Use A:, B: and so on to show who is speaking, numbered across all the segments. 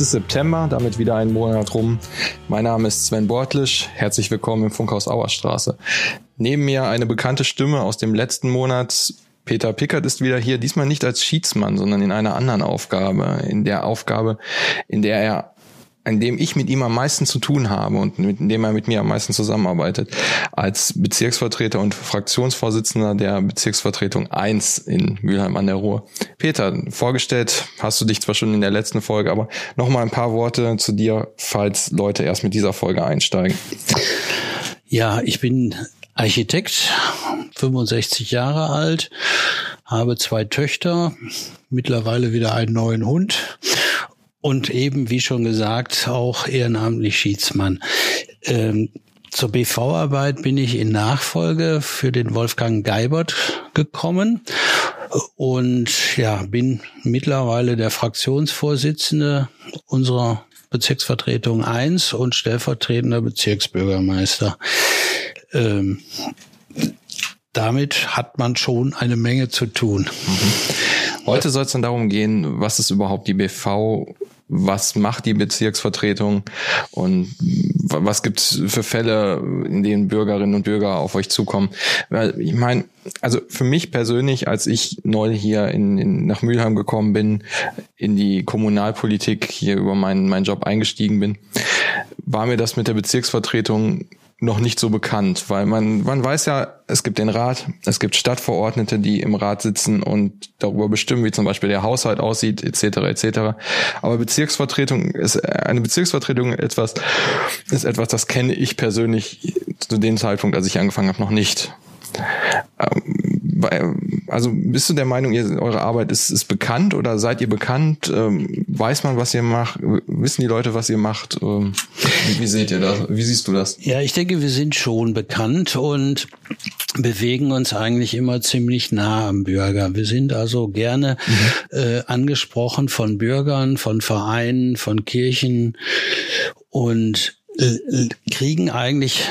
A: Ist September, damit wieder ein Monat rum. Mein Name ist Sven Bortlisch. Herzlich willkommen im Funkhaus Auerstraße. Neben mir eine bekannte Stimme aus dem letzten Monat. Peter Pickert ist wieder hier, diesmal nicht als Schiedsmann, sondern in einer anderen Aufgabe. In der Aufgabe, in der er in dem ich mit ihm am meisten zu tun habe und mit dem er mit mir am meisten zusammenarbeitet, als Bezirksvertreter und Fraktionsvorsitzender der Bezirksvertretung 1 in Mülheim an der Ruhr. Peter, vorgestellt hast du dich zwar schon in der letzten Folge, aber noch mal ein paar Worte zu dir, falls Leute erst mit dieser Folge einsteigen.
B: Ja, ich bin Architekt, 65 Jahre alt, habe zwei Töchter, mittlerweile wieder einen neuen Hund und eben, wie schon gesagt, auch ehrenamtlich Schiedsmann. Ähm, zur BV-Arbeit bin ich in Nachfolge für den Wolfgang Geibert gekommen und ja, bin mittlerweile der Fraktionsvorsitzende unserer Bezirksvertretung 1 und stellvertretender Bezirksbürgermeister. Ähm, damit hat man schon eine Menge zu tun.
A: Mhm. Heute soll es dann darum gehen, was ist überhaupt die BV, was macht die Bezirksvertretung und was gibt es für Fälle, in denen Bürgerinnen und Bürger auf euch zukommen. Ich meine, also für mich persönlich, als ich neu hier in, in, nach Mülheim gekommen bin, in die Kommunalpolitik hier über meinen, meinen Job eingestiegen bin, war mir das mit der Bezirksvertretung noch nicht so bekannt, weil man, man weiß ja, es gibt den Rat, es gibt Stadtverordnete, die im Rat sitzen und darüber bestimmen, wie zum Beispiel der Haushalt aussieht, etc. etc. Aber Bezirksvertretung ist eine Bezirksvertretung etwas, ist etwas, das kenne ich persönlich zu dem Zeitpunkt, als ich angefangen habe, noch nicht. Also bist du der Meinung, ihr, eure Arbeit ist, ist bekannt oder seid ihr bekannt? Ähm, weiß man, was ihr macht? Wissen die Leute, was ihr macht? Ähm, wie, wie seht ihr das? Wie siehst du das?
B: Ja, ich denke, wir sind schon bekannt und bewegen uns eigentlich immer ziemlich nah am Bürger. Wir sind also gerne mhm. äh, angesprochen von Bürgern, von Vereinen, von Kirchen und kriegen eigentlich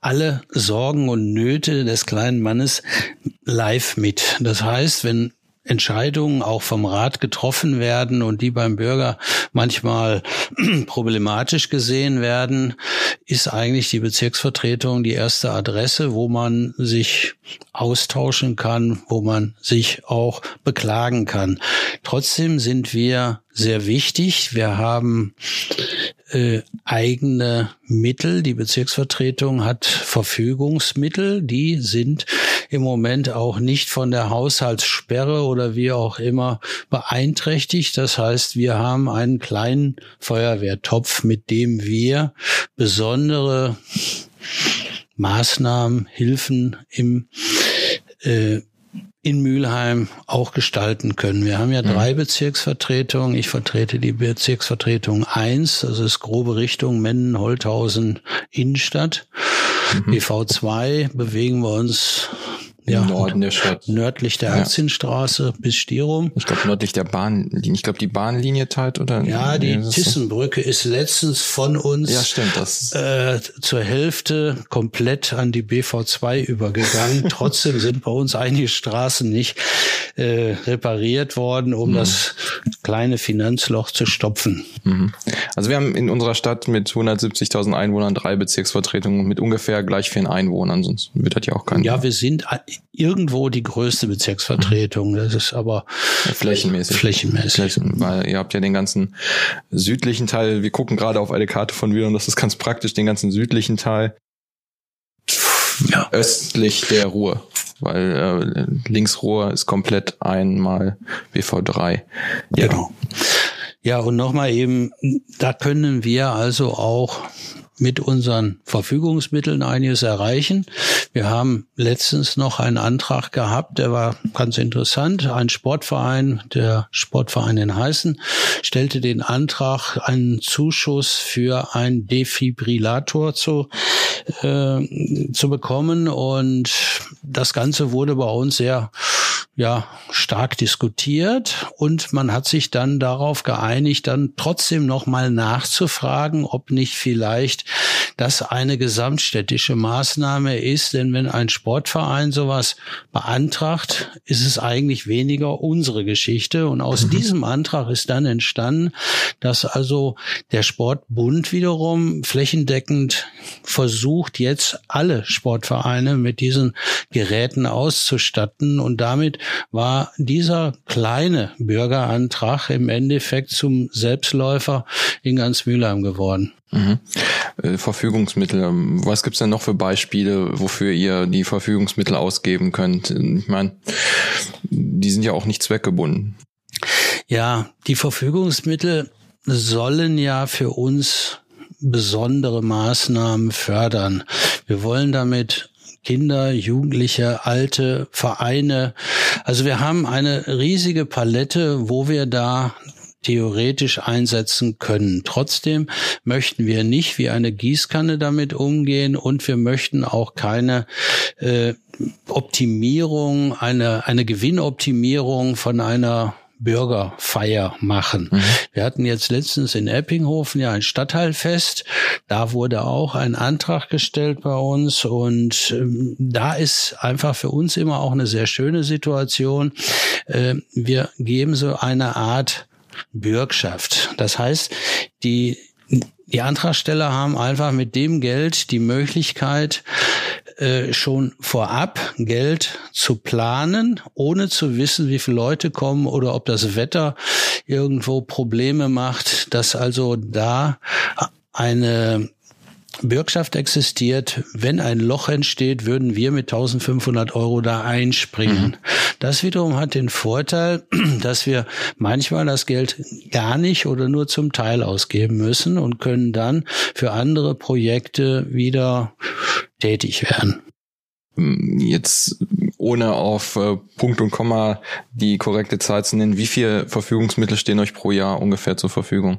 B: alle Sorgen und Nöte des kleinen Mannes live mit. Das heißt, wenn Entscheidungen auch vom Rat getroffen werden und die beim Bürger manchmal problematisch gesehen werden, ist eigentlich die Bezirksvertretung die erste Adresse, wo man sich austauschen kann, wo man sich auch beklagen kann. Trotzdem sind wir sehr wichtig. Wir haben äh, eigene Mittel. Die Bezirksvertretung hat Verfügungsmittel, die sind im Moment auch nicht von der Haushaltssperre oder wie auch immer beeinträchtigt. Das heißt, wir haben einen kleinen Feuerwehrtopf, mit dem wir besondere Maßnahmen, Hilfen im äh, in Mülheim auch gestalten können. Wir haben ja drei mhm. Bezirksvertretungen. Ich vertrete die Bezirksvertretung 1, das ist grobe Richtung Mennen, Holthausen, Innenstadt. Mhm. BV2 bewegen wir uns ja, Norden der Stadt. Nördlich der ja. Aktienstraße bis Stirum.
A: Ich glaube nördlich der Bahnlinie. Ich glaube die Bahnlinie teilt oder?
B: Ja, die nee, Tissenbrücke ist letztens von uns
A: ja, stimmt, das
B: äh, zur Hälfte komplett an die BV2 übergegangen. Trotzdem sind bei uns einige Straßen nicht äh, repariert worden, um mhm. das kleine Finanzloch zu stopfen.
A: Mhm. Also wir haben in unserer Stadt mit 170.000 Einwohnern drei Bezirksvertretungen mit ungefähr gleich vielen Einwohnern, sonst wird das ja auch kein.
B: Ja, wir sind irgendwo die größte Bezirksvertretung. Das ist aber
A: flächenmäßig.
B: Flächenmäßig.
A: Weil ihr habt ja den ganzen südlichen Teil, wir gucken gerade auf eine Karte von Wien und das ist ganz praktisch, den ganzen südlichen Teil ja. östlich der Ruhr. Weil äh, Linksruhr ist komplett einmal BV3.
B: Ja. Genau. Ja, und nochmal eben, da können wir also auch mit unseren Verfügungsmitteln einiges erreichen. Wir haben letztens noch einen Antrag gehabt, der war ganz interessant. Ein Sportverein, der Sportverein in Heißen, stellte den Antrag, einen Zuschuss für einen Defibrillator zu, äh, zu bekommen. Und das Ganze wurde bei uns sehr ja stark diskutiert und man hat sich dann darauf geeinigt, dann trotzdem noch mal nachzufragen, ob nicht vielleicht das eine gesamtstädtische Maßnahme ist, denn wenn ein Sportverein sowas beantragt, ist es eigentlich weniger unsere Geschichte und aus mhm. diesem Antrag ist dann entstanden, dass also der Sportbund wiederum flächendeckend versucht, jetzt alle Sportvereine mit diesen Geräten auszustatten und damit war dieser kleine Bürgerantrag im Endeffekt zum Selbstläufer in ganz Mülheim geworden. Mhm.
A: Äh, Verfügungsmittel. Was gibt's denn noch für Beispiele, wofür ihr die Verfügungsmittel ausgeben könnt? Ich meine, die sind ja auch nicht zweckgebunden.
B: Ja, die Verfügungsmittel sollen ja für uns besondere Maßnahmen fördern. Wir wollen damit Kinder, Jugendliche, Alte, Vereine. Also wir haben eine riesige Palette, wo wir da theoretisch einsetzen können. Trotzdem möchten wir nicht wie eine Gießkanne damit umgehen und wir möchten auch keine äh, Optimierung, eine, eine Gewinnoptimierung von einer Bürgerfeier machen. Mhm. Wir hatten jetzt letztens in Eppinghofen ja ein Stadtteilfest. Da wurde auch ein Antrag gestellt bei uns und ähm, da ist einfach für uns immer auch eine sehr schöne Situation. Äh, wir geben so eine Art Bürgschaft. Das heißt, die die Antragsteller haben einfach mit dem Geld die Möglichkeit, äh, schon vorab Geld zu planen, ohne zu wissen, wie viele Leute kommen oder ob das Wetter irgendwo Probleme macht, dass also da eine Bürgschaft existiert. Wenn ein Loch entsteht, würden wir mit 1500 Euro da einspringen. Mhm. Das wiederum hat den Vorteil, dass wir manchmal das Geld gar nicht oder nur zum Teil ausgeben müssen und können dann für andere Projekte wieder tätig werden.
A: Jetzt ohne auf äh, Punkt und Komma die korrekte Zahl zu nennen, wie viel Verfügungsmittel stehen euch pro Jahr ungefähr zur Verfügung?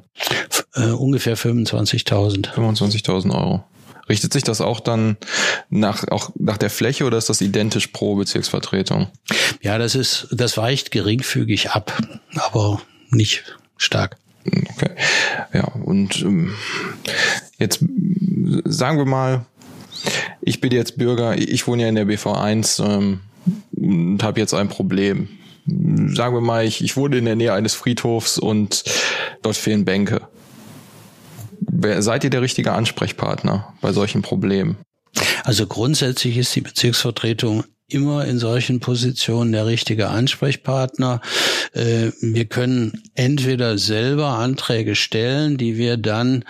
B: Äh, ungefähr 25.000.
A: 25.000 Euro. Richtet sich das auch dann nach, auch nach der Fläche oder ist das identisch pro Bezirksvertretung?
B: Ja, das ist, das weicht geringfügig ab, aber nicht stark.
A: Okay. Ja, und ähm, jetzt sagen wir mal, ich bin jetzt Bürger, ich wohne ja in der BV1 ähm, und habe jetzt ein Problem. Sagen wir mal, ich, ich wohne in der Nähe eines Friedhofs und dort fehlen Bänke. Wer, seid ihr der richtige Ansprechpartner bei solchen Problemen?
B: Also grundsätzlich ist die Bezirksvertretung immer in solchen Positionen der richtige Ansprechpartner. Äh, wir können entweder selber Anträge stellen, die wir dann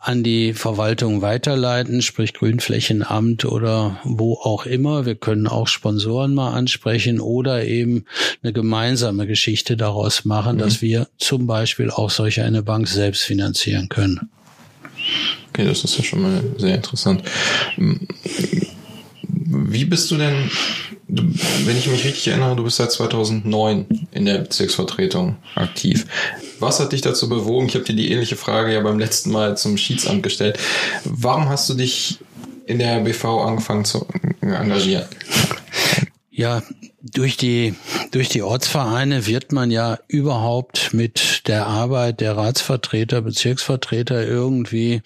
B: an die Verwaltung weiterleiten, sprich Grünflächenamt oder wo auch immer. Wir können auch Sponsoren mal ansprechen oder eben eine gemeinsame Geschichte daraus machen, mhm. dass wir zum Beispiel auch solche eine Bank selbst finanzieren können.
A: Okay, das ist ja schon mal sehr interessant. Wie bist du denn wenn ich mich richtig erinnere, du bist seit 2009 in der Bezirksvertretung aktiv. Was hat dich dazu bewogen? Ich habe dir die ähnliche Frage ja beim letzten Mal zum Schiedsamt gestellt. Warum hast du dich in der BV angefangen zu engagieren?
B: Ja, durch die, durch die Ortsvereine wird man ja überhaupt mit der Arbeit der Ratsvertreter, Bezirksvertreter irgendwie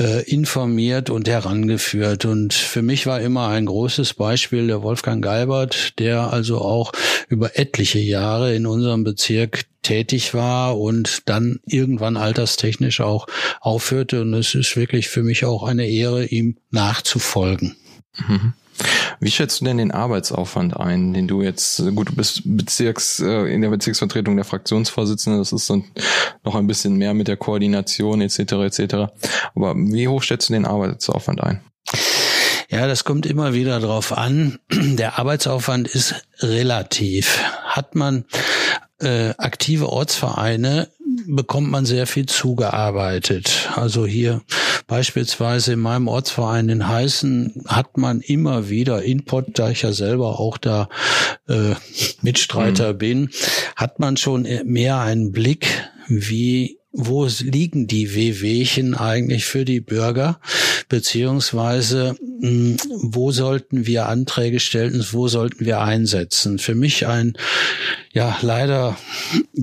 B: äh, informiert und herangeführt. Und für mich war immer ein großes Beispiel der Wolfgang Geibert, der also auch über etliche Jahre in unserem Bezirk tätig war und dann irgendwann alterstechnisch auch aufhörte. Und es ist wirklich für mich auch eine Ehre, ihm nachzufolgen.
A: Mhm. Wie schätzt du denn den Arbeitsaufwand ein, den du jetzt, gut, du bist Bezirks, äh, in der Bezirksvertretung der Fraktionsvorsitzende, das ist dann noch ein bisschen mehr mit der Koordination etc. etc. Aber wie hoch schätzt du den Arbeitsaufwand ein?
B: Ja, das kommt immer wieder drauf an. Der Arbeitsaufwand ist relativ. Hat man äh, aktive Ortsvereine, bekommt man sehr viel zugearbeitet. Also hier beispielsweise in meinem Ortsverein in Heißen hat man immer wieder Input, da ich ja selber auch da äh, Mitstreiter mhm. bin, hat man schon mehr einen Blick, wie wo liegen die Wehwehchen eigentlich für die Bürger? beziehungsweise wo sollten wir Anträge stellen, wo sollten wir einsetzen. Für mich ein ja leider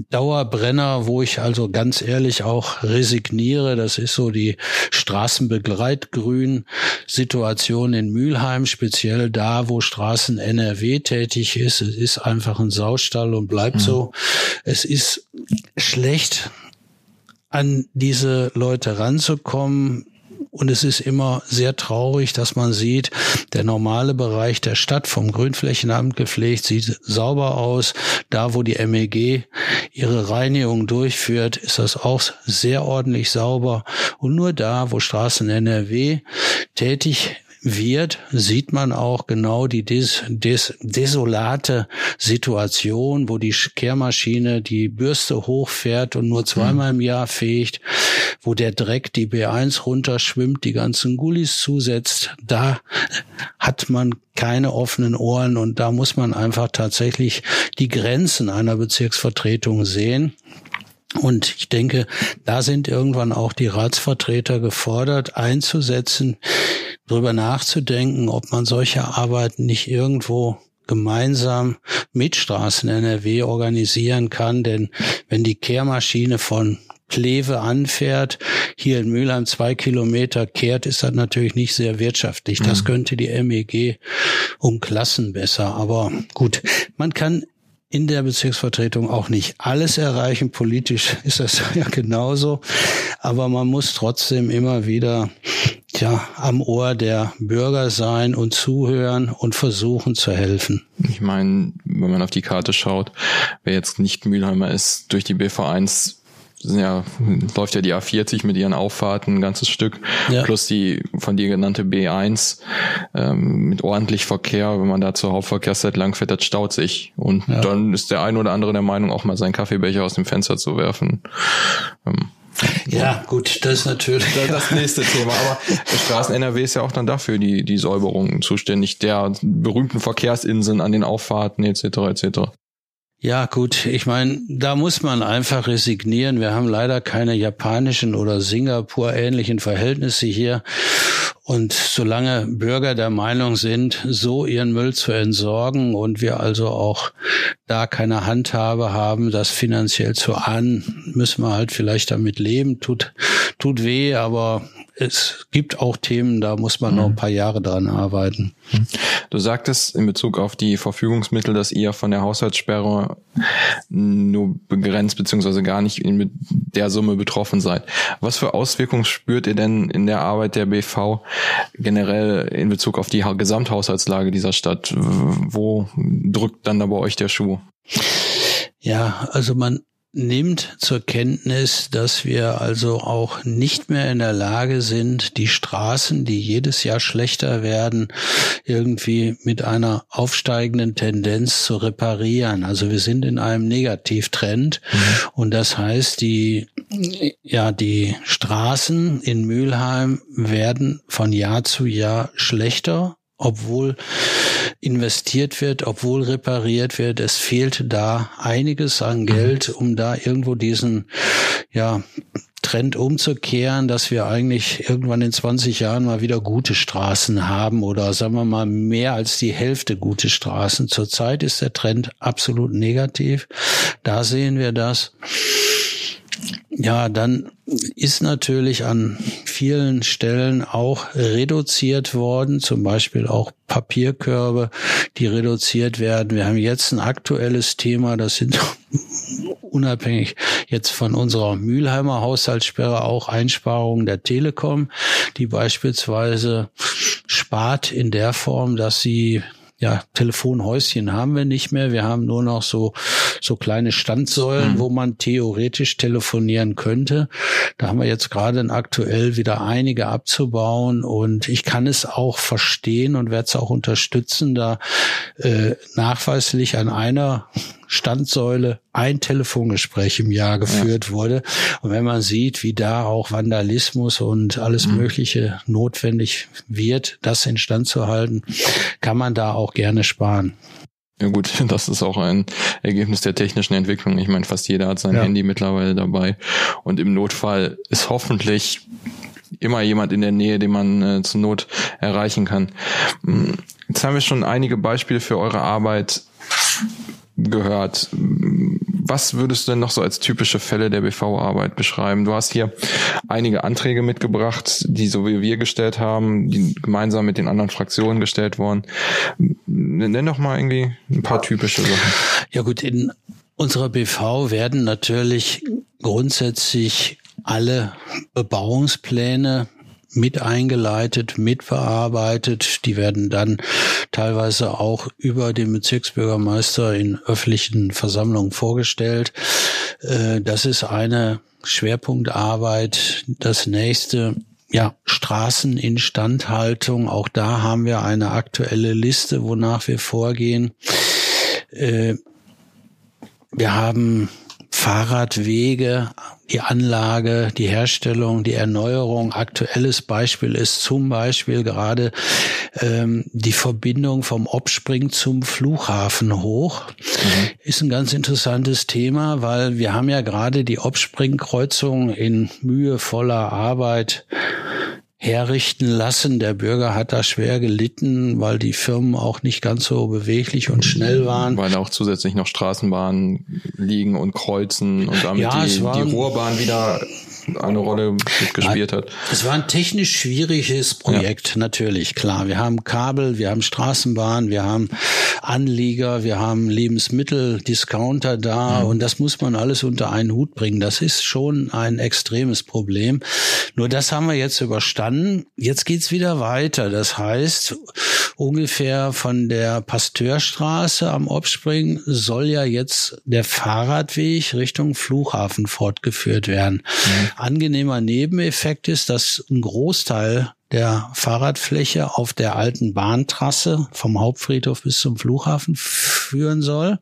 B: Dauerbrenner, wo ich also ganz ehrlich auch resigniere. Das ist so die Straßenbegleitgrün-Situation in Mülheim, speziell da, wo Straßen NRW tätig ist. Es ist einfach ein Saustall und bleibt mhm. so. Es ist schlecht an diese Leute ranzukommen. Und es ist immer sehr traurig, dass man sieht, der normale Bereich der Stadt vom Grünflächenamt gepflegt sieht sauber aus. Da, wo die MEG ihre Reinigung durchführt, ist das auch sehr ordentlich sauber. Und nur da, wo Straßen NRW tätig wird, sieht man auch genau die des, des, desolate Situation, wo die Kehrmaschine die Bürste hochfährt und nur zweimal im Jahr fegt, wo der Dreck die B1 runterschwimmt, die ganzen Gullis zusetzt. Da hat man keine offenen Ohren und da muss man einfach tatsächlich die Grenzen einer Bezirksvertretung sehen. Und ich denke, da sind irgendwann auch die Ratsvertreter gefordert, einzusetzen, darüber nachzudenken, ob man solche Arbeiten nicht irgendwo gemeinsam mit Straßen NRW organisieren kann. Denn wenn die Kehrmaschine von Kleve anfährt, hier in Mülheim zwei Kilometer kehrt, ist das natürlich nicht sehr wirtschaftlich. Das mhm. könnte die MEG um Klassen besser. Aber gut, man kann in der Bezirksvertretung auch nicht alles erreichen. Politisch ist das ja genauso. Aber man muss trotzdem immer wieder ja, am Ohr der Bürger sein und zuhören und versuchen zu helfen.
A: Ich meine, wenn man auf die Karte schaut, wer jetzt nicht Mülheimer ist, durch die BV1 ja, läuft ja die A40 mit ihren Auffahrten ein ganzes Stück, ja. plus die von dir genannte B1 ähm, mit ordentlich Verkehr. Wenn man da zur Hauptverkehrszeit langfährt, das staut sich. Und ja. dann ist der ein oder andere der Meinung, auch mal seinen Kaffeebecher aus dem Fenster zu werfen.
B: Ähm, ja, gut, das ist natürlich
A: das, nächste Thema. Aber Straßen NRW ist ja auch dann dafür die, die Säuberung zuständig der berühmten Verkehrsinseln an den Auffahrten etc. etc.
B: Ja, gut, ich meine, da muss man einfach resignieren. Wir haben leider keine japanischen oder Singapur-ähnlichen Verhältnisse hier. Und solange Bürger der Meinung sind, so ihren Müll zu entsorgen und wir also auch da keine Handhabe haben, das finanziell zu ahnen, müssen wir halt vielleicht damit leben. Tut, tut weh, aber es gibt auch Themen, da muss man mhm. noch ein paar Jahre dran arbeiten.
A: Du sagtest in Bezug auf die Verfügungsmittel, dass ihr von der Haushaltssperre nur begrenzt beziehungsweise gar nicht in der Summe betroffen seid. Was für Auswirkungen spürt ihr denn in der Arbeit der BV generell in Bezug auf die Gesamthaushaltslage dieser Stadt? Wo drückt dann da bei euch der Schuh?
B: Ja, also man nimmt zur Kenntnis, dass wir also auch nicht mehr in der Lage sind, die Straßen, die jedes Jahr schlechter werden, irgendwie mit einer aufsteigenden Tendenz zu reparieren. Also wir sind in einem Negativtrend mhm. und das heißt, die, ja, die Straßen in Mülheim werden von Jahr zu Jahr schlechter obwohl investiert wird, obwohl repariert wird. Es fehlt da einiges an mhm. Geld, um da irgendwo diesen, ja, Trend umzukehren, dass wir eigentlich irgendwann in 20 Jahren mal wieder gute Straßen haben oder sagen wir mal mehr als die Hälfte gute Straßen. Zurzeit ist der Trend absolut negativ. Da sehen wir das. Ja, dann ist natürlich an vielen Stellen auch reduziert worden, zum Beispiel auch Papierkörbe, die reduziert werden. Wir haben jetzt ein aktuelles Thema, das sind unabhängig jetzt von unserer Mülheimer Haushaltssperre auch Einsparungen der Telekom, die beispielsweise spart in der Form, dass sie ja, Telefonhäuschen haben wir nicht mehr. Wir haben nur noch so, so kleine Standsäulen, mhm. wo man theoretisch telefonieren könnte. Da haben wir jetzt gerade aktuell wieder einige abzubauen und ich kann es auch verstehen und werde es auch unterstützen, da äh, nachweislich an einer Standsäule ein Telefongespräch im Jahr geführt ja. wurde. Und wenn man sieht, wie da auch Vandalismus und alles mhm. Mögliche notwendig wird, das instand zu halten, kann man da auch gerne sparen.
A: Ja gut, das ist auch ein Ergebnis der technischen Entwicklung. Ich meine, fast jeder hat sein ja. Handy mittlerweile dabei. Und im Notfall ist hoffentlich immer jemand in der Nähe, den man äh, zur Not erreichen kann. Hm, jetzt haben wir schon einige Beispiele für eure Arbeit gehört. Was würdest du denn noch so als typische Fälle der BV-Arbeit beschreiben? Du hast hier einige Anträge mitgebracht, die so wie wir gestellt haben, die gemeinsam mit den anderen Fraktionen gestellt wurden. Nenn doch mal irgendwie ein paar typische Sachen.
B: Ja gut, in unserer BV werden natürlich grundsätzlich alle Bebauungspläne mit eingeleitet, mitbearbeitet. Die werden dann teilweise auch über den Bezirksbürgermeister in öffentlichen Versammlungen vorgestellt. Äh, das ist eine Schwerpunktarbeit. Das nächste ja, Straßeninstandhaltung. Auch da haben wir eine aktuelle Liste, wonach wir vorgehen. Äh, wir haben Fahrradwege, die Anlage, die Herstellung, die Erneuerung. Aktuelles Beispiel ist zum Beispiel gerade ähm, die Verbindung vom Obspring zum Flughafen hoch. Mhm. Ist ein ganz interessantes Thema, weil wir haben ja gerade die Obspringkreuzung in mühevoller Arbeit herrichten lassen. Der Bürger hat da schwer gelitten, weil die Firmen auch nicht ganz so beweglich und schnell waren.
A: Weil auch zusätzlich noch Straßenbahnen liegen und kreuzen und damit ja, die, die Ruhrbahn wieder eine Rolle gespielt hat.
B: Es war ein technisch schwieriges Projekt, ja. natürlich, klar. Wir haben Kabel, wir haben Straßenbahn, wir haben Anlieger, wir haben Lebensmittel, Discounter da mhm. und das muss man alles unter einen Hut bringen. Das ist schon ein extremes Problem. Nur das haben wir jetzt überstanden. Jetzt geht's wieder weiter. Das heißt, ungefähr von der Pasteurstraße am Obspring soll ja jetzt der Fahrradweg Richtung Flughafen fortgeführt werden. Mhm. Angenehmer Nebeneffekt ist, dass ein Großteil der Fahrradfläche auf der alten Bahntrasse vom Hauptfriedhof bis zum Flughafen führen soll.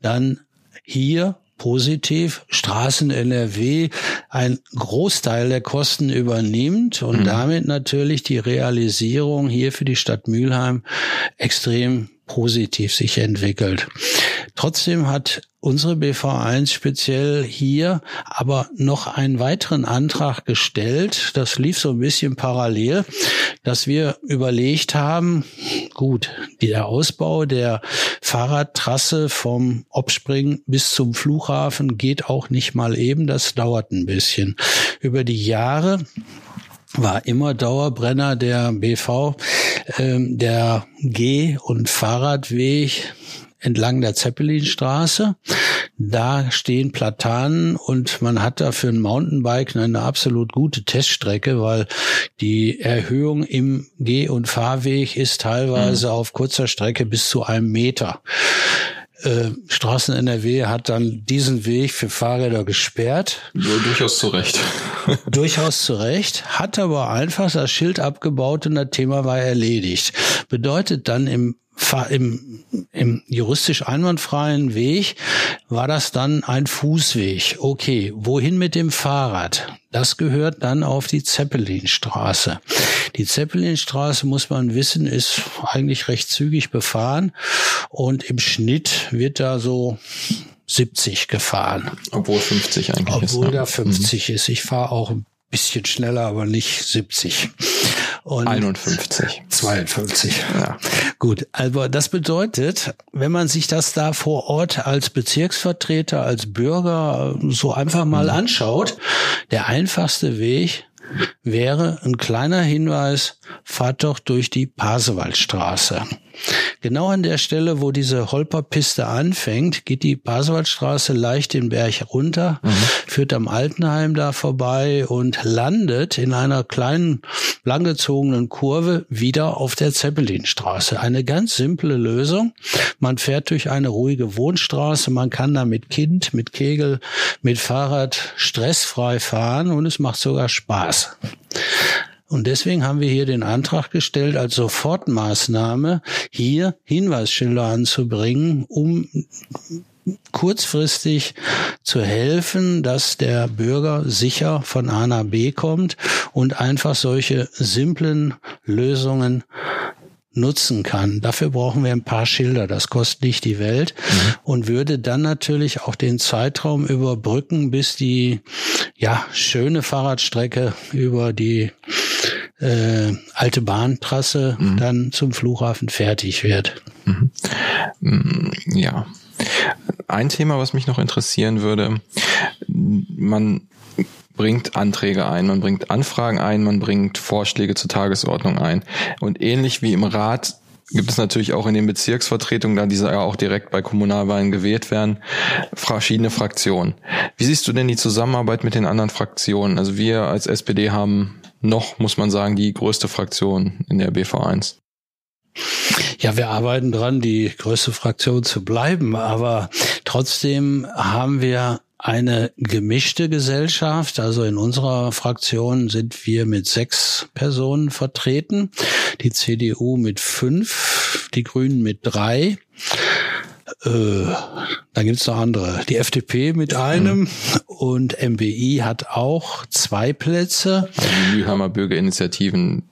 B: Dann hier positiv Straßen NRW ein Großteil der Kosten übernimmt und mhm. damit natürlich die Realisierung hier für die Stadt Mülheim extrem positiv sich entwickelt. Trotzdem hat unsere BV1 speziell hier aber noch einen weiteren Antrag gestellt. Das lief so ein bisschen parallel, dass wir überlegt haben, gut, der Ausbau der Fahrradtrasse vom Obspring bis zum Flughafen geht auch nicht mal eben, das dauert ein bisschen. Über die Jahre war immer Dauerbrenner der BV, ähm, der Geh- und Fahrradweg entlang der Zeppelinstraße. Da stehen Platanen und man hat da für ein Mountainbike eine absolut gute Teststrecke, weil die Erhöhung im Geh- und Fahrweg ist teilweise mhm. auf kurzer Strecke bis zu einem Meter. Äh, Straßen NRW hat dann diesen Weg für Fahrräder gesperrt.
A: Ja, durchaus zu Recht.
B: durchaus zu Recht, hat aber einfach das Schild abgebaut und das Thema war erledigt. Bedeutet dann im im, im juristisch einwandfreien Weg war das dann ein Fußweg. Okay, wohin mit dem Fahrrad? Das gehört dann auf die Zeppelinstraße. Die Zeppelinstraße, muss man wissen, ist eigentlich recht zügig befahren und im Schnitt wird da so 70 gefahren.
A: Obwohl 50 eigentlich
B: Obwohl ist. Obwohl da 50 mhm. ist. Ich fahre auch ein bisschen schneller, aber nicht 70.
A: Und 51.
B: 52. Ja. Gut, also das bedeutet, wenn man sich das da vor Ort als Bezirksvertreter, als Bürger so einfach mal mhm. anschaut, der einfachste Weg wäre ein kleiner Hinweis, fahrt doch durch die Pasewaldstraße. Genau an der Stelle, wo diese Holperpiste anfängt, geht die Pasewaldstraße leicht den Berg runter, mhm. führt am Altenheim da vorbei und landet in einer kleinen, langgezogenen Kurve wieder auf der Zeppelinstraße. Eine ganz simple Lösung. Man fährt durch eine ruhige Wohnstraße, man kann da mit Kind, mit Kegel, mit Fahrrad stressfrei fahren und es macht sogar Spaß. Und deswegen haben wir hier den Antrag gestellt, als Sofortmaßnahme hier Hinweisschilder anzubringen, um kurzfristig zu helfen, dass der Bürger sicher von A nach B kommt und einfach solche simplen Lösungen nutzen kann. Dafür brauchen wir ein paar Schilder. Das kostet nicht die Welt mhm. und würde dann natürlich auch den Zeitraum überbrücken, bis die ja schöne Fahrradstrecke über die äh, alte Bahntrasse mhm. dann zum Flughafen fertig wird. Mhm.
A: Mm, ja. Ein Thema, was mich noch interessieren würde, man bringt Anträge ein, man bringt Anfragen ein, man bringt Vorschläge zur Tagesordnung ein. Und ähnlich wie im Rat gibt es natürlich auch in den Bezirksvertretungen, da diese ja auch direkt bei Kommunalwahlen gewählt werden, verschiedene Fraktionen. Wie siehst du denn die Zusammenarbeit mit den anderen Fraktionen? Also wir als SPD haben noch, muss man sagen, die größte Fraktion in der BV1.
B: Ja, wir arbeiten dran, die größte Fraktion zu bleiben, aber trotzdem haben wir eine gemischte Gesellschaft. Also in unserer Fraktion sind wir mit sechs Personen vertreten, die CDU mit fünf, die Grünen mit drei. Äh, dann gibt's noch andere. Die FDP mit einem mhm. und MBI hat auch zwei Plätze.
A: Also die Lühammer Bürgerinitiativen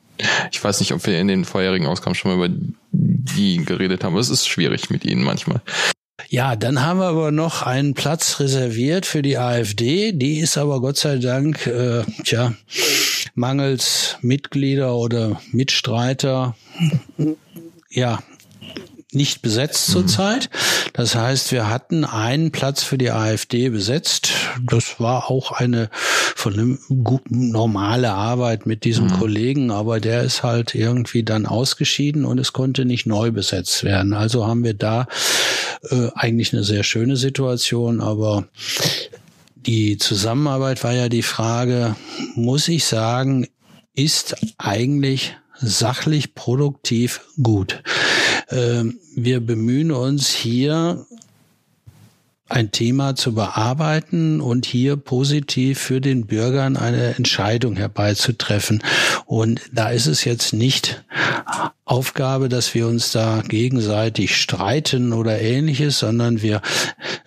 A: ich weiß nicht, ob wir in den vorherigen Ausgaben schon mal über die geredet haben. Es ist schwierig mit ihnen manchmal.
B: Ja, dann haben wir aber noch einen Platz reserviert für die AfD. Die ist aber Gott sei Dank, äh, tja, mangels Mitglieder oder Mitstreiter, ja, nicht besetzt mhm. zurzeit. Das heißt, wir hatten einen Platz für die AfD besetzt. Das war auch eine von einem guten, normale Arbeit mit diesem mhm. Kollegen, aber der ist halt irgendwie dann ausgeschieden und es konnte nicht neu besetzt werden. Also haben wir da äh, eigentlich eine sehr schöne Situation, aber die Zusammenarbeit war ja die Frage, muss ich sagen, ist eigentlich sachlich produktiv gut. Ähm, wir bemühen uns hier ein Thema zu bearbeiten und hier positiv für den Bürgern eine Entscheidung herbeizutreffen. Und da ist es jetzt nicht Aufgabe, dass wir uns da gegenseitig streiten oder ähnliches, sondern wir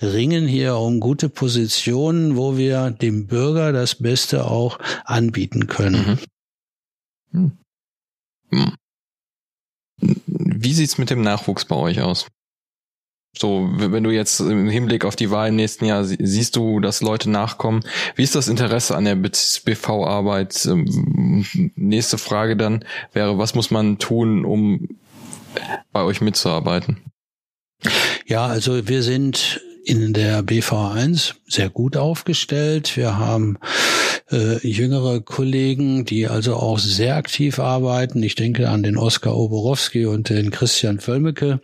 B: ringen hier um gute Positionen, wo wir dem Bürger das Beste auch anbieten können. Mhm.
A: Hm. Wie sieht's mit dem Nachwuchs bei euch aus? So, wenn du jetzt im Hinblick auf die Wahl im nächsten Jahr siehst du, dass Leute nachkommen. Wie ist das Interesse an der BV-Arbeit? Ähm, nächste Frage dann wäre, was muss man tun, um bei euch mitzuarbeiten?
B: Ja, also wir sind in der BV1 sehr gut aufgestellt. Wir haben äh, jüngere Kollegen, die also auch sehr aktiv arbeiten. Ich denke an den Oskar Oborowski und den Christian Völmecke.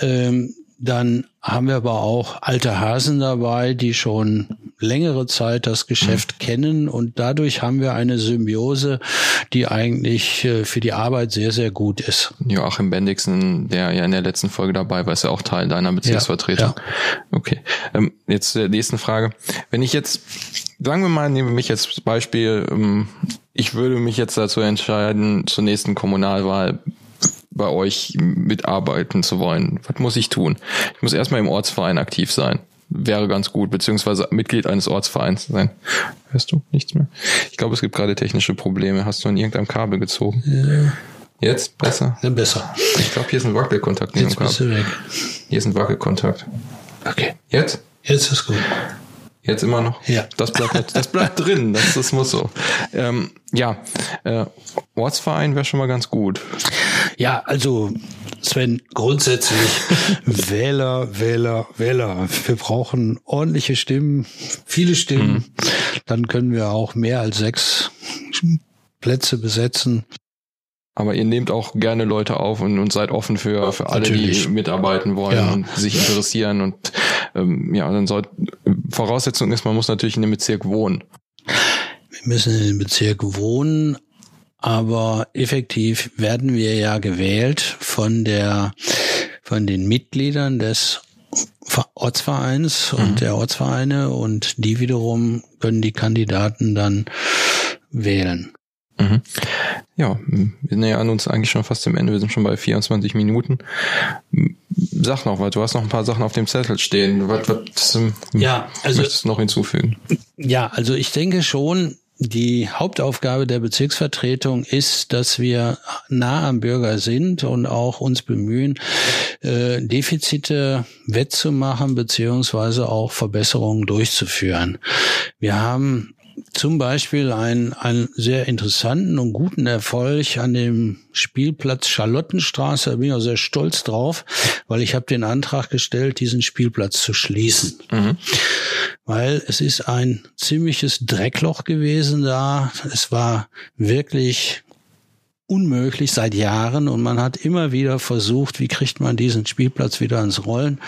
B: Ähm, dann haben wir aber auch alte Hasen dabei, die schon längere Zeit das Geschäft mhm. kennen und dadurch haben wir eine Symbiose, die eigentlich äh, für die Arbeit sehr, sehr gut ist.
A: Joachim Bendixen, der ja in der letzten Folge dabei war, ist ja auch Teil deiner Bezirksvertretung. Ja, ja. Okay. Ähm, jetzt zur nächsten Frage. Wenn ich jetzt, sagen wir mal, nehme mich jetzt als Beispiel, ähm, ich würde mich jetzt dazu entscheiden, zur nächsten Kommunalwahl bei euch mitarbeiten zu wollen, was muss ich tun? Ich muss erstmal im Ortsverein aktiv sein. Wäre ganz gut, beziehungsweise Mitglied eines Ortsvereins sein. Hörst du nichts mehr? Ich glaube, es gibt gerade technische Probleme. Hast du an irgendeinem Kabel gezogen? Ja. Jetzt besser?
B: Ja, besser.
A: Ich glaube, hier ist ein Wackelkontakt
B: Jetzt bist du weg.
A: Hier ist ein Wackelkontakt.
B: Okay.
A: Jetzt?
B: Jetzt ist gut.
A: Jetzt immer noch?
B: Ja.
A: Das bleibt, das bleibt drin, das, das muss so. Ähm, ja, äh, Ortsverein wäre schon mal ganz gut.
B: Ja, also Sven, grundsätzlich Wähler, Wähler, Wähler. Wir brauchen ordentliche Stimmen, viele Stimmen. Mhm. Dann können wir auch mehr als sechs Plätze besetzen.
A: Aber ihr nehmt auch gerne Leute auf und, und seid offen für, für alle, Natürlich. die mitarbeiten wollen ja. und sich interessieren. Und ähm, ja, dann soll Voraussetzung ist, man muss natürlich in dem Bezirk wohnen.
B: Wir müssen in dem Bezirk wohnen, aber effektiv werden wir ja gewählt von der von den Mitgliedern des Ortsvereins und mhm. der Ortsvereine und die wiederum können die Kandidaten dann wählen.
A: Mhm. Ja, wir nähern uns eigentlich schon fast dem Ende. Wir sind schon bei 24 Minuten. Sag noch, weil du hast noch ein paar Sachen auf dem Zettel stehen. Was, was
B: ja, also,
A: möchtest du noch hinzufügen?
B: Ja, also ich denke schon, die Hauptaufgabe der Bezirksvertretung ist, dass wir nah am Bürger sind und auch uns bemühen, äh, Defizite wettzumachen beziehungsweise auch Verbesserungen durchzuführen. Wir haben zum Beispiel einen, einen sehr interessanten und guten Erfolg an dem Spielplatz Charlottenstraße. Da bin ich auch sehr stolz drauf, weil ich habe den Antrag gestellt, diesen Spielplatz zu schließen. Mhm. Weil es ist ein ziemliches Dreckloch gewesen da. Es war wirklich unmöglich seit Jahren und man hat immer wieder versucht, wie kriegt man diesen Spielplatz wieder ans Rollen.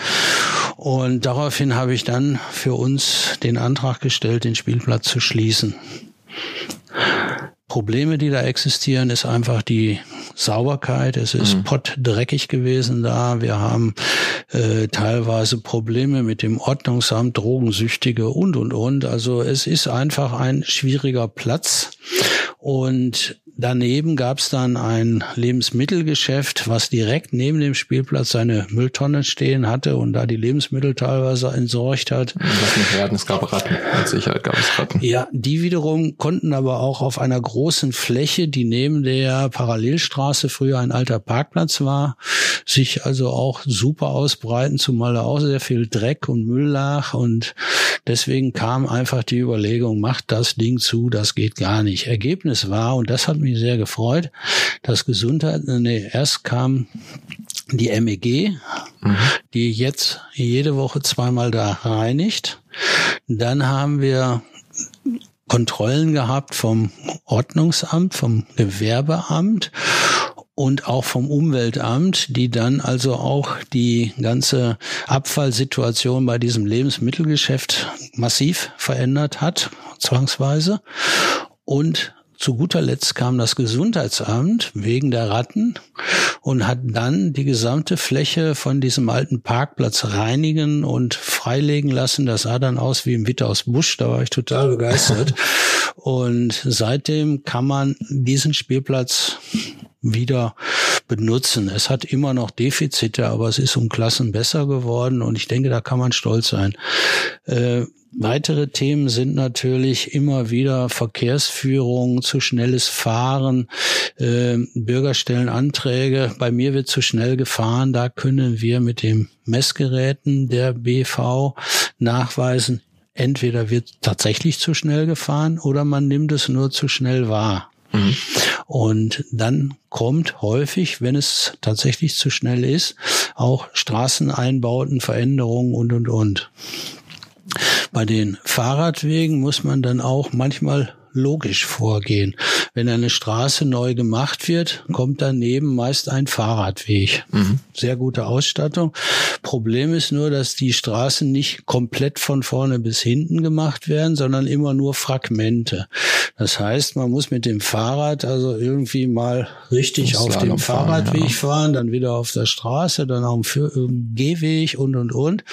B: Und daraufhin habe ich dann für uns den Antrag gestellt, den Spielplatz zu schließen. Probleme, die da existieren, ist einfach die Sauberkeit. Es ist mhm. pottdreckig gewesen da. Wir haben äh, teilweise Probleme mit dem Ordnungsamt, Drogensüchtige und, und, und. Also es ist einfach ein schwieriger Platz. Und Daneben gab es dann ein Lebensmittelgeschäft, was direkt neben dem Spielplatz seine Mülltonne stehen hatte und da die Lebensmittel teilweise entsorgt hat.
A: Lass mich raten, es gab Ratten. Mit Sicherheit gab es Ratten.
B: Ja, die wiederum konnten aber auch auf einer großen Fläche, die neben der Parallelstraße früher ein alter Parkplatz war, sich also auch super ausbreiten, zumal da auch sehr viel Dreck und Müll lag und deswegen kam einfach die Überlegung, macht das Ding zu, das geht gar nicht. Ergebnis war, und das hat mich sehr gefreut, dass Gesundheit, nee, erst kam die MEG, mhm. die jetzt jede Woche zweimal da reinigt. Dann haben wir Kontrollen gehabt vom Ordnungsamt, vom Gewerbeamt und auch vom Umweltamt, die dann also auch die ganze Abfallsituation bei diesem Lebensmittelgeschäft massiv verändert hat, zwangsweise. Und zu guter Letzt kam das Gesundheitsamt wegen der Ratten und hat dann die gesamte Fläche von diesem alten Parkplatz reinigen und freilegen lassen. Das sah dann aus wie im Witter aus Busch, da war ich total begeistert. und seitdem kann man diesen Spielplatz wieder benutzen. Es hat immer noch Defizite, aber es ist um Klassen besser geworden und ich denke, da kann man stolz sein. Äh, Weitere Themen sind natürlich immer wieder Verkehrsführung, zu schnelles Fahren, äh, Bürger stellen Anträge. Bei mir wird zu schnell gefahren. Da können wir mit den Messgeräten der BV nachweisen, entweder wird tatsächlich zu schnell gefahren oder man nimmt es nur zu schnell wahr. Mhm. Und dann kommt häufig, wenn es tatsächlich zu schnell ist, auch Straßeneinbauten, Veränderungen und, und, und. Bei den Fahrradwegen muss man dann auch manchmal logisch vorgehen. Wenn eine Straße neu gemacht wird, kommt daneben meist ein Fahrradweg. Mhm. Sehr gute Ausstattung. Problem ist nur, dass die Straßen nicht komplett von vorne bis hinten gemacht werden, sondern immer nur Fragmente. Das heißt, man muss mit dem Fahrrad also irgendwie mal richtig auf dem Fahrradweg fahren, ja. fahren, dann wieder auf der Straße, dann auf dem Gehweg und, und, und.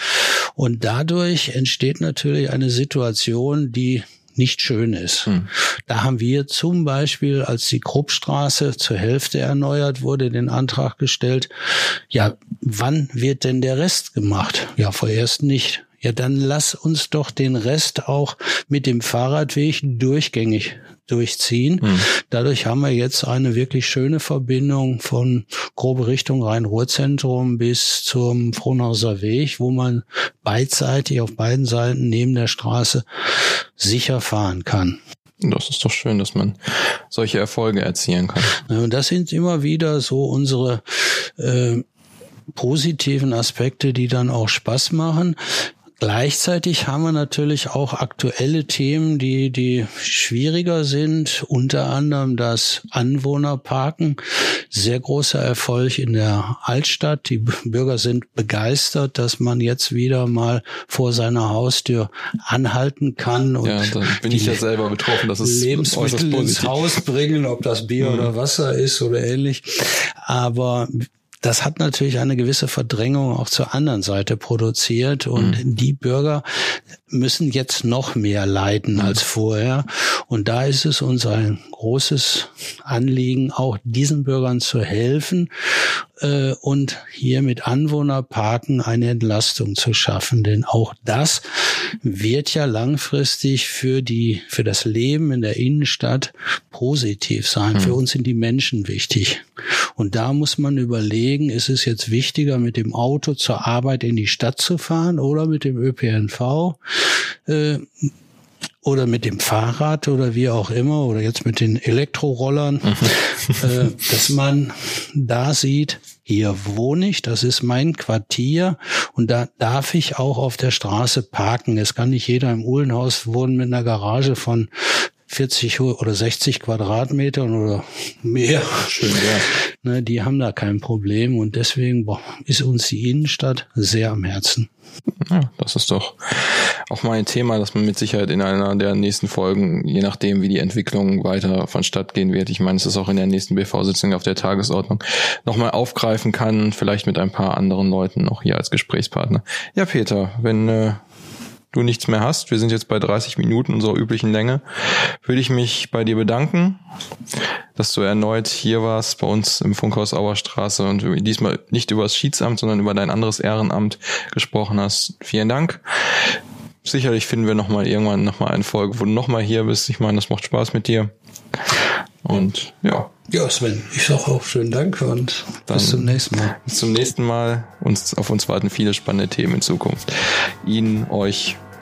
B: Und dadurch entsteht natürlich eine Situation, die nicht schön ist. Hm. Da haben wir zum Beispiel, als die Kruppstraße zur Hälfte erneuert wurde, den Antrag gestellt, ja, wann wird denn der Rest gemacht? Ja, vorerst nicht. Ja, dann lass uns doch den Rest auch mit dem Fahrradweg durchgängig durchziehen. Mhm. Dadurch haben wir jetzt eine wirklich schöne Verbindung von grobe Richtung Rhein-Ruhr-Zentrum bis zum Frohnhauser Weg, wo man beidseitig auf beiden Seiten neben der Straße sicher fahren kann.
A: Das ist doch schön, dass man solche Erfolge erzielen kann.
B: Und das sind immer wieder so unsere äh, positiven Aspekte, die dann auch Spaß machen. Gleichzeitig haben wir natürlich auch aktuelle Themen, die, die schwieriger sind. Unter anderem das Anwohnerparken. Sehr großer Erfolg in der Altstadt. Die Bürger sind begeistert, dass man jetzt wieder mal vor seiner Haustür anhalten kann und
A: ja, bin ich ja selber betroffen. Das ist
B: Lebensmittel ins Haus bringen, ob das Bier mhm. oder Wasser ist oder ähnlich. Aber das hat natürlich eine gewisse Verdrängung auch zur anderen Seite produziert und mhm. die Bürger müssen jetzt noch mehr leiden als vorher. Und da ist es uns ein großes Anliegen, auch diesen Bürgern zu helfen äh, und hier mit Anwohnerparken eine Entlastung zu schaffen. Denn auch das wird ja langfristig für die, für das Leben in der Innenstadt positiv sein. Mhm. Für uns sind die Menschen wichtig. Und da muss man überlegen, ist es jetzt wichtiger, mit dem Auto zur Arbeit in die Stadt zu fahren oder mit dem ÖPNV? Äh, oder mit dem Fahrrad oder wie auch immer oder jetzt mit den Elektrorollern, mhm. äh, dass man da sieht, hier wohne ich, das ist mein Quartier und da darf ich auch auf der Straße parken. Es kann nicht jeder im Uhlenhaus wohnen mit einer Garage von 40 oder 60 Quadratmetern oder mehr. Schön, ja. Ne, die haben da kein Problem und deswegen boah, ist uns die Innenstadt sehr am Herzen.
A: Ja, das ist doch auch mal ein Thema, das man mit Sicherheit in einer der nächsten Folgen, je nachdem, wie die Entwicklung weiter vonstatt gehen wird, ich meine, es ist auch in der nächsten BV-Sitzung auf der Tagesordnung, nochmal aufgreifen kann, vielleicht mit ein paar anderen Leuten noch hier als Gesprächspartner. Ja, Peter, wenn äh, du nichts mehr hast, wir sind jetzt bei 30 Minuten unserer üblichen Länge, würde ich mich bei dir bedanken, dass du erneut hier warst bei uns im Funkhaus Auerstraße und diesmal nicht über das Schiedsamt, sondern über dein anderes Ehrenamt gesprochen hast. Vielen Dank. Sicherlich finden wir nochmal irgendwann nochmal eine Folge, wo du nochmal hier bist. Ich meine, das macht Spaß mit dir. Und ja.
B: Ja, Sven, ich sage auch schönen Dank und Dann bis zum nächsten Mal.
A: Bis zum nächsten Mal. Uns, auf uns warten viele spannende Themen in Zukunft. Ihnen, euch